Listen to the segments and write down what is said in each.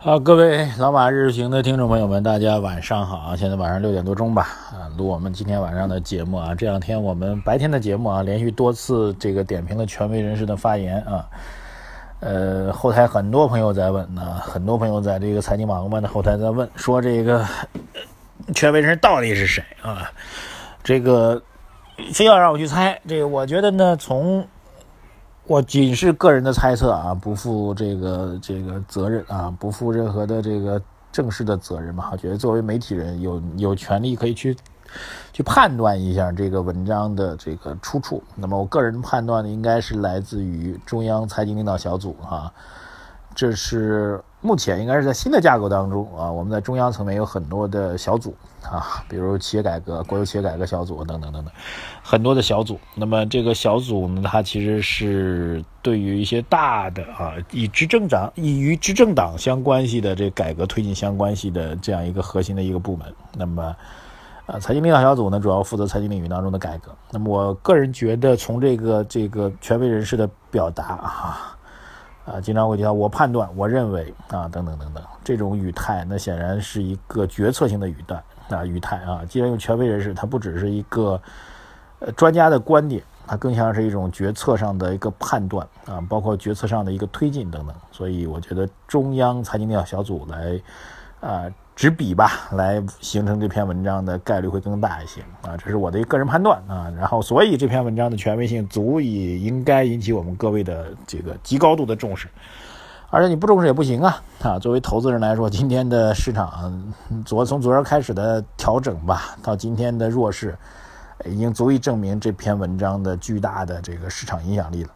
好，各位老马日行的听众朋友们，大家晚上好啊！现在晚上六点多钟吧，啊，录我们今天晚上的节目啊。这两天我们白天的节目啊，连续多次这个点评了权威人士的发言啊。呃，后台很多朋友在问呢，很多朋友在这个财经马红班的后台在问，说这个权威人士到底是谁啊？这个非要让我去猜，这个我觉得呢，从我仅是个人的猜测啊，不负这个这个责任啊，不负任何的这个正式的责任嘛。我觉得作为媒体人，有有权利可以去去判断一下这个文章的这个出处。那么我个人判断的，应该是来自于中央财经领导小组啊，这是。目前应该是在新的架构当中啊，我们在中央层面有很多的小组啊，比如企业改革、国有企业改革小组等等等等，很多的小组。那么这个小组呢，它其实是对于一些大的啊，与执政党、以与执政党相关系的这改革推进相关系的这样一个核心的一个部门。那么，啊，财经领导小组呢，主要负责财经领域当中的改革。那么我个人觉得，从这个这个权威人士的表达啊。啊，经常会提到我判断，我认为啊，等等等等，这种语态，那显然是一个决策性的语态啊，语态啊。既然用权威人士，他不只是一个呃专家的观点，它更像是一种决策上的一个判断啊，包括决策上的一个推进等等。所以，我觉得中央财经领导小组来啊。执笔吧，来形成这篇文章的概率会更大一些啊，这是我的一个个人判断啊。然后，所以这篇文章的权威性足以应该引起我们各位的这个极高度的重视，而且你不重视也不行啊啊！作为投资人来说，今天的市场昨从昨儿开始的调整吧，到今天的弱势，已经足以证明这篇文章的巨大的这个市场影响力了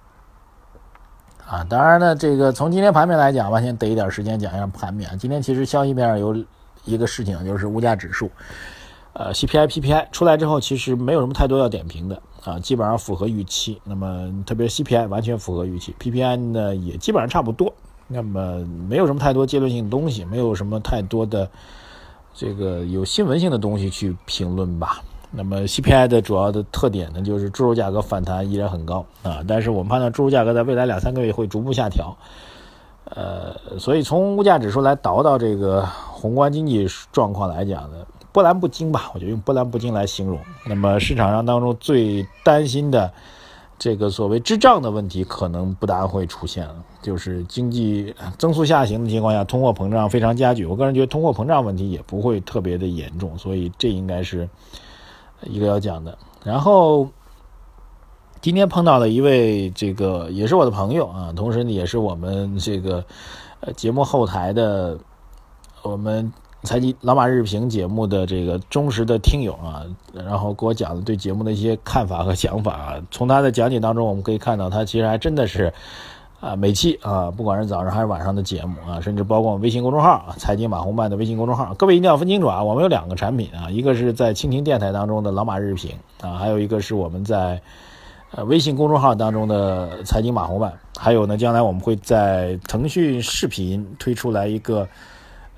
啊。当然呢，这个从今天盘面来讲吧，先得一点时间讲一下盘面。今天其实消息面有。一个事情就是物价指数，呃，CPI、PPI 出来之后，其实没有什么太多要点评的啊，基本上符合预期。那么，特别是 CPI 完全符合预期，PPI 呢也基本上差不多。那么，没有什么太多阶段性的东西，没有什么太多的这个有新闻性的东西去评论吧。那么，CPI 的主要的特点呢，就是猪肉价格反弹依然很高啊，但是我们判断猪肉价格在未来两三个月会逐步下调。呃，所以从物价指数来倒到这个宏观经济状况来讲呢，波澜不惊吧？我就用波澜不惊来形容。那么市场上当中最担心的这个所谓滞胀的问题，可能不大会出现了，就是经济增速下行的情况下，通货膨胀非常加剧。我个人觉得通货膨胀问题也不会特别的严重，所以这应该是一个要讲的。然后。今天碰到了一位这个也是我的朋友啊，同时呢也是我们这个呃节目后台的我们财经老马日评节目的这个忠实的听友啊，然后给我讲了对节目的一些看法和想法啊。从他的讲解当中，我们可以看到他其实还真的是啊每期啊，不管是早上还是晚上的节目啊，甚至包括微信公众号“财经马红漫”的微信公众号，各位一定要分清楚啊，我们有两个产品啊，一个是在蜻蜓电台当中的老马日评啊，还有一个是我们在。呃，微信公众号当中的财经马红版，还有呢，将来我们会在腾讯视频推出来一个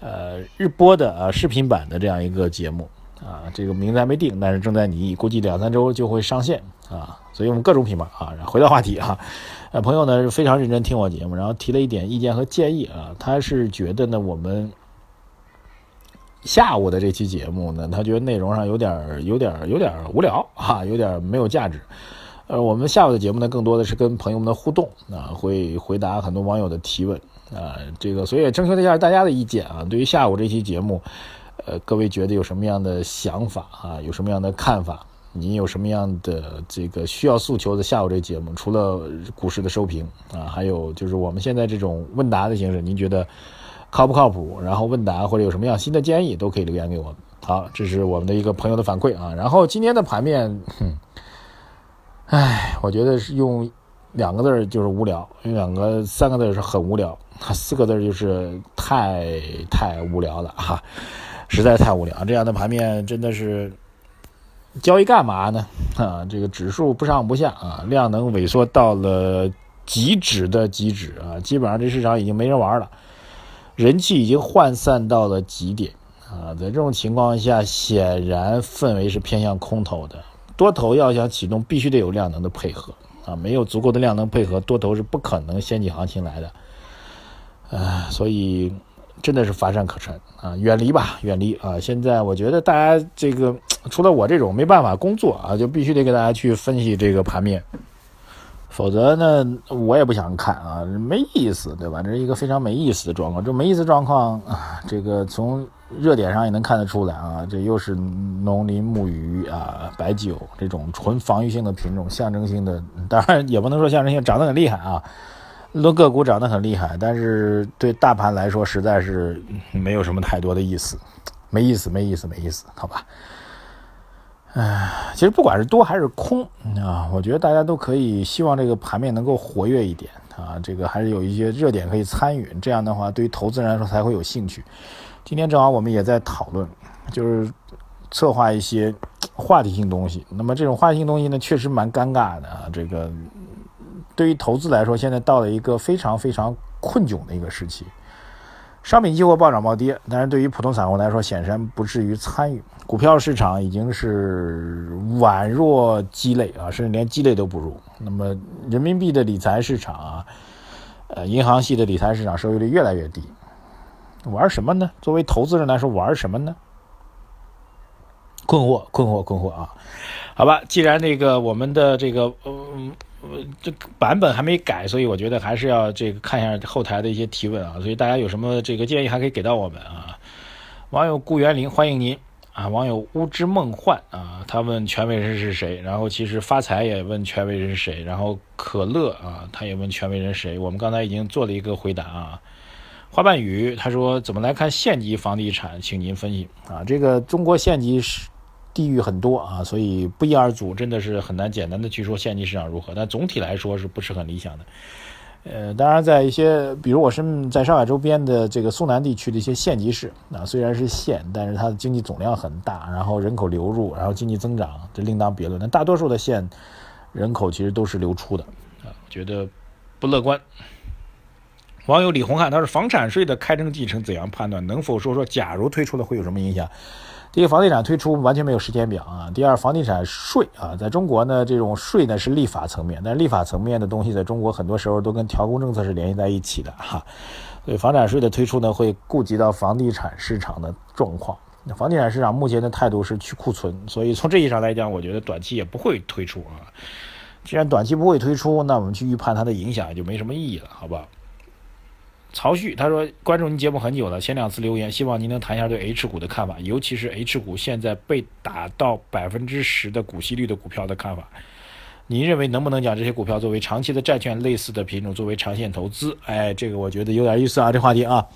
呃日播的啊视频版的这样一个节目啊，这个名字还没定，但是正在拟议，估计两三周就会上线啊。所以我们各种品牌啊，回到话题啊，呃，朋友呢是非常认真听我节目，然后提了一点意见和建议啊，他是觉得呢我们下午的这期节目呢，他觉得内容上有点有点有点无聊啊，有点没有价值。呃，我们下午的节目呢，更多的是跟朋友们的互动啊，会回答很多网友的提问啊，这个所以征求一下大家的意见啊。对于下午这期节目，呃，各位觉得有什么样的想法啊？有什么样的看法？您有什么样的这个需要诉求的下午这节目？除了股市的收评啊，还有就是我们现在这种问答的形式，您觉得靠不靠谱？然后问答或者有什么样新的建议，都可以留言给我。好，这是我们的一个朋友的反馈啊。然后今天的盘面。唉，我觉得是用两个字就是无聊，两个三个字是很无聊，四个字就是太太无聊了哈，实在太无聊。这样的盘面真的是交易干嘛呢？啊，这个指数不上不下啊，量能萎缩到了极止的极止啊，基本上这市场已经没人玩了，人气已经涣散到了极点啊，在这种情况下，显然氛围是偏向空头的，多头要想启动，必须得有量能的配合啊，没有足够的量能配合，多头是不可能掀起行情来的，啊，所以。真的是乏善可陈啊，远离吧，远离啊！现在我觉得大家这个除了我这种没办法工作啊，就必须得给大家去分析这个盘面，否则呢，我也不想看啊，没意思，对吧？这是一个非常没意思的状况，这没意思状况啊，这个从热点上也能看得出来啊，这又是农林牧渔啊、白酒这种纯防御性的品种，象征性的，当然也不能说象征性涨得很厉害啊。多个股涨得很厉害，但是对大盘来说实在是没有什么太多的意思，没意思，没意思，没意思，好吧？唉，其实不管是多还是空啊，我觉得大家都可以希望这个盘面能够活跃一点啊，这个还是有一些热点可以参与，这样的话对于投资人来说才会有兴趣。今天正好我们也在讨论，就是策划一些话题性东西。那么这种话题性东西呢，确实蛮尴尬的啊，这个。对于投资来说，现在到了一个非常非常困窘的一个时期，商品期货暴涨暴跌，但是对于普通散户来说，显然不至于参与。股票市场已经是宛若鸡肋啊，甚至连鸡肋都不如。那么人民币的理财市场啊，呃，银行系的理财市场收益率越来越低，玩什么呢？作为投资人来说，玩什么呢？困惑，困惑，困惑啊！好吧，既然那个我们的这个嗯。这版本还没改，所以我觉得还是要这个看一下后台的一些提问啊。所以大家有什么这个建议，还可以给到我们啊。网友顾元林，欢迎您啊。网友乌之梦幻啊，他问权威人是谁，然后其实发财也问权威人是谁，然后可乐啊，他也问权威人是谁。我们刚才已经做了一个回答啊。花瓣雨他说怎么来看县级房地产，请您分析啊。这个中国县级是。地域很多啊，所以不一而足，真的是很难简单的去说县级市场如何。但总体来说是不是很理想的？呃，当然在一些，比如我是在上海周边的这个苏南地区的一些县级市，啊，虽然是县，但是它的经济总量很大，然后人口流入，然后经济增长，这另当别论。但大多数的县人口其实都是流出的，啊，觉得不乐观。网友李红汉他说：“房产税的开征继承怎样判断？能否说说假如推出了会有什么影响？”第一，房地产推出完全没有时间表啊。第二，房地产税啊，在中国呢，这种税呢是立法层面，但立法层面的东西在中国很多时候都跟调控政策是联系在一起的哈。所以房产税的推出呢，会顾及到房地产市场的状况。那房地产市场目前的态度是去库存，所以从这意义上来讲，我觉得短期也不会推出啊。既然短期不会推出，那我们去预判它的影响也就没什么意义了，好不好？曹旭他说：“关注您节目很久了，前两次留言，希望您能谈一下对 H 股的看法，尤其是 H 股现在被打到百分之十的股息率的股票的看法。您认为能不能将这些股票作为长期的债券类似的品种作为长线投资？哎，这个我觉得有点意思啊，这话题啊。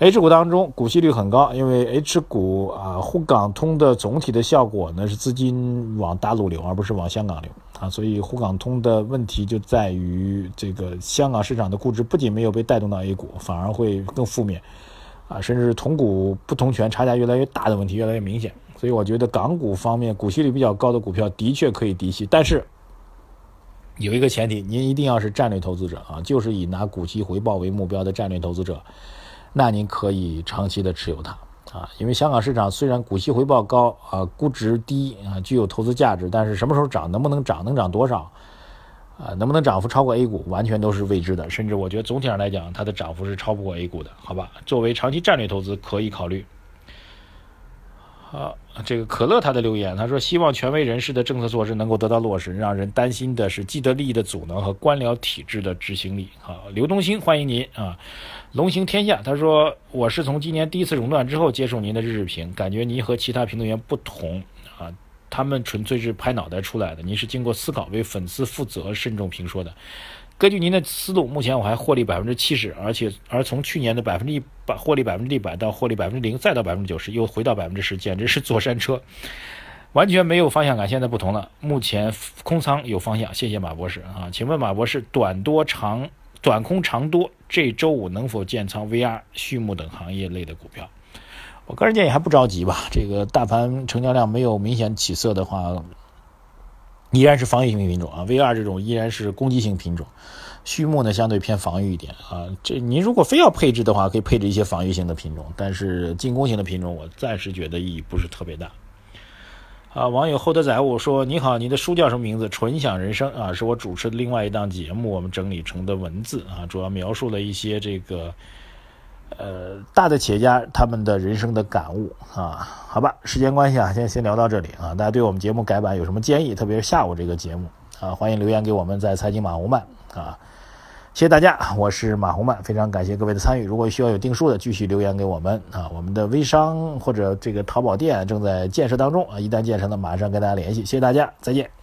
H 股当中股息率很高，因为 H 股啊沪港通的总体的效果呢是资金往大陆流，而不是往香港流。”啊，所以沪港通的问题就在于这个香港市场的估值不仅没有被带动到 A 股，反而会更负面，啊，甚至是同股不同权差价越来越大的问题越来越明显。所以我觉得港股方面股息率比较高的股票的确可以低息，但是有一个前提，您一定要是战略投资者啊，就是以拿股息回报为目标的战略投资者，那您可以长期的持有它。啊，因为香港市场虽然股息回报高啊，估值低啊，具有投资价值，但是什么时候涨，能不能涨，能涨多少，啊，能不能涨幅超过 A 股，完全都是未知的。甚至我觉得总体上来讲，它的涨幅是超不过 A 股的，好吧？作为长期战略投资可以考虑。啊，这个可乐他的留言，他说希望权威人士的政策措施能够得到落实。让人担心的是既得利益的阻能和官僚体制的执行力。好，刘东兴，欢迎您啊！龙行天下，他说我是从今年第一次熔断之后接受您的日日评，感觉您和其他评论员不同啊，他们纯粹是拍脑袋出来的，您是经过思考、为粉丝负责、慎重评说的。根据您的思路，目前我还获利百分之七十，而且而从去年的百分之一百获利百分之一百到获利百分之零，再到百分之九十，又回到百分之十，简直是坐山车，完全没有方向感。现在不同了，目前空仓有方向。谢谢马博士啊，请问马博士，短多长、短空长多，这周五能否建仓 VR、畜牧等行业类的股票？我个人建议还不着急吧。这个大盘成交量没有明显起色的话，依然是防御性品种啊。V 二这种依然是攻击性品种，畜牧呢相对偏防御一点啊。这您如果非要配置的话，可以配置一些防御性的品种，但是进攻型的品种，我暂时觉得意义不是特别大。啊，网友厚德载物说：“你好，你的书叫什么名字？纯享人生啊，是我主持的另外一档节目，我们整理成的文字啊，主要描述了一些这个。”呃，大的企业家他们的人生的感悟啊，好吧，时间关系啊，先先聊到这里啊。大家对我们节目改版有什么建议？特别是下午这个节目啊，欢迎留言给我们，在财经马红曼啊，谢谢大家，我是马红曼，非常感谢各位的参与。如果需要有定数的，继续留言给我们啊。我们的微商或者这个淘宝店正在建设当中啊，一旦建成了，马上跟大家联系。谢谢大家，再见。